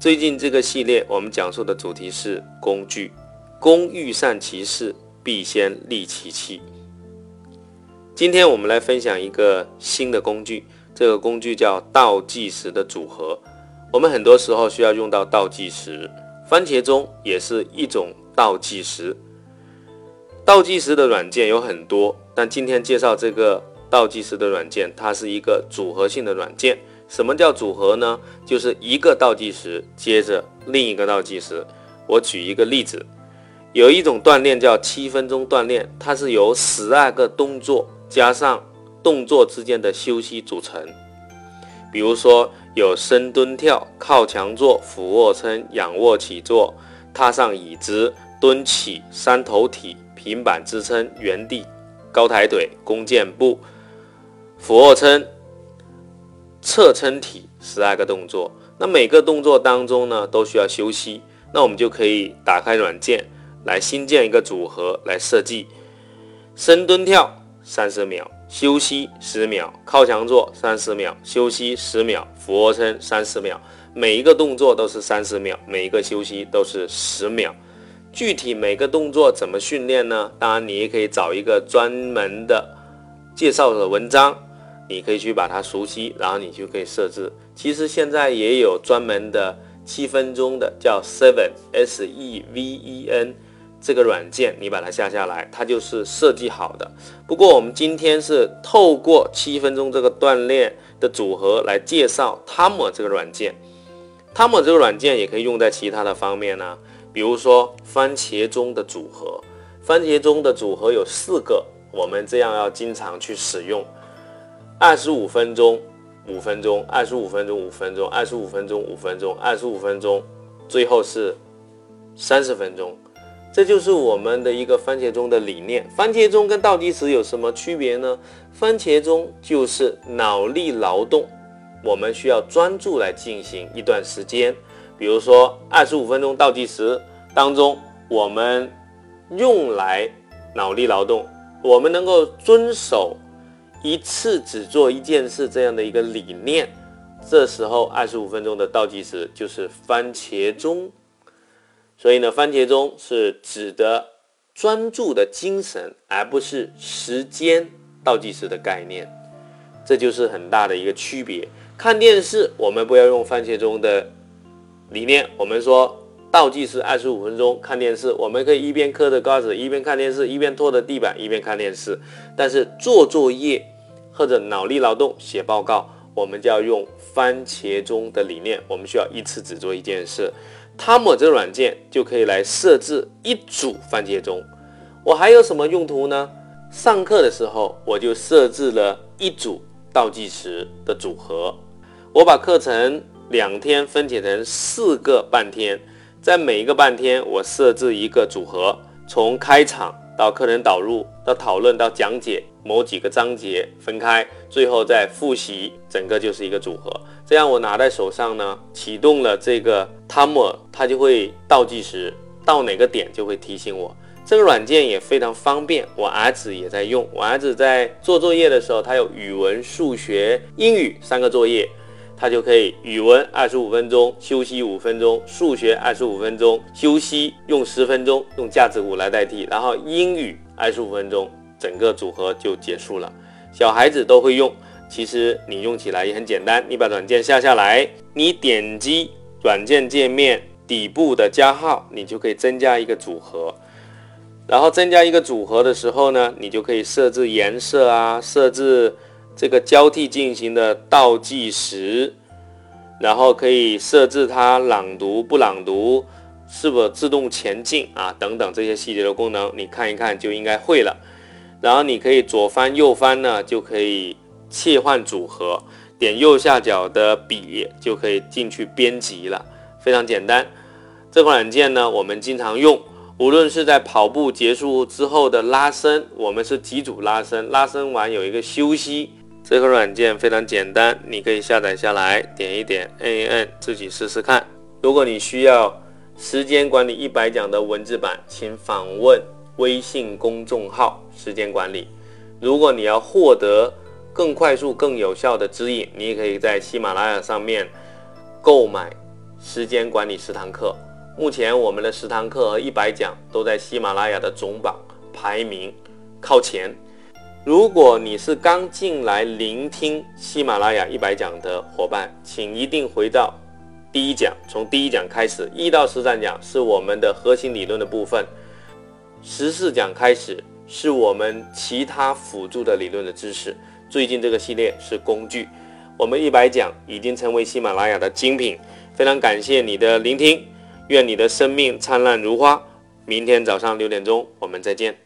最近这个系列，我们讲述的主题是工具。工欲善其事，必先利其器。今天我们来分享一个新的工具，这个工具叫倒计时的组合。我们很多时候需要用到倒计时，番茄钟也是一种倒计时。倒计时的软件有很多，但今天介绍这个倒计时的软件，它是一个组合性的软件。什么叫组合呢？就是一个倒计时接着另一个倒计时。我举一个例子，有一种锻炼叫七分钟锻炼，它是由十二个动作加上动作之间的休息组成。比如说有深蹲跳、靠墙坐、俯卧撑、仰卧起坐、踏上椅子、蹲起、三头体、平板支撑、原地、高抬腿、弓箭步、俯卧撑。侧撑体十二个动作，那每个动作当中呢都需要休息，那我们就可以打开软件来新建一个组合来设计。深蹲跳三十秒，休息十秒；靠墙坐三十秒，休息十秒；俯卧撑三十秒，每一个动作都是三十秒，每一个休息都是十秒。具体每个动作怎么训练呢？当然你也可以找一个专门的介绍的文章。你可以去把它熟悉，然后你就可以设置。其实现在也有专门的七分钟的，叫 Seven S E V E N 这个软件，你把它下下来，它就是设计好的。不过我们今天是透过七分钟这个锻炼的组合来介绍 Timer 这个软件。Timer 这个软件也可以用在其他的方面呢，比如说番茄钟的组合。番茄钟的组合有四个，我们这样要经常去使用。二十五分钟，五分钟，二十五分钟，五分钟，二十五分钟，五分钟，二十五分钟，最后是三十分钟。这就是我们的一个番茄钟的理念。番茄钟跟倒计时有什么区别呢？番茄钟就是脑力劳动，我们需要专注来进行一段时间。比如说二十五分钟倒计时当中，我们用来脑力劳动，我们能够遵守。一次只做一件事这样的一个理念，这时候二十五分钟的倒计时就是番茄钟。所以呢，番茄钟是指的专注的精神，而不是时间倒计时的概念。这就是很大的一个区别。看电视，我们不要用番茄钟的理念，我们说倒计时二十五分钟看电视，我们可以一边嗑着瓜子，一边看电视，一边拖着地板，一边看电视。但是做作业。或者脑力劳动写报告，我们就要用番茄钟的理念。我们需要一次只做一件事。汤姆这软件就可以来设置一组番茄钟。我还有什么用途呢？上课的时候我就设置了一组倒计时的组合。我把课程两天分解成四个半天，在每一个半天我设置一个组合，从开场到课程导入到讨论到讲解。某几个章节分开，最后再复习，整个就是一个组合。这样我拿在手上呢，启动了这个 timer，它就会倒计时，到哪个点就会提醒我。这个软件也非常方便，我儿子也在用。我儿子在做作业的时候，他有语文、数学、英语三个作业，他就可以语文二十五分钟休息五分钟，数学二十五分钟休息用十分钟，用架子鼓来代替，然后英语二十五分钟。整个组合就结束了，小孩子都会用。其实你用起来也很简单，你把软件下下来，你点击软件界面底部的加号，你就可以增加一个组合。然后增加一个组合的时候呢，你就可以设置颜色啊，设置这个交替进行的倒计时，然后可以设置它朗读不朗读，是否自动前进啊等等这些细节的功能，你看一看就应该会了。然后你可以左翻右翻呢，就可以切换组合，点右下角的笔就可以进去编辑了，非常简单。这款软件呢，我们经常用，无论是在跑步结束之后的拉伸，我们是几组拉伸，拉伸完有一个休息。这个软件非常简单，你可以下载下来，点一点，摁一摁，自己试试看。如果你需要时间管理一百讲的文字版，请访问微信公众号“时间管理”。如果你要获得更快速、更有效的指引，你也可以在喜马拉雅上面购买时间管理十堂课。目前我们的十堂课和一百讲都在喜马拉雅的总榜排名靠前。如果你是刚进来聆听喜马拉雅一百讲的伙伴，请一定回到第一讲，从第一讲开始，一到十三讲是我们的核心理论的部分，十四讲开始是我们其他辅助的理论的知识。最近这个系列是工具，我们一百讲已经成为喜马拉雅的精品，非常感谢你的聆听，愿你的生命灿烂如花。明天早上六点钟，我们再见。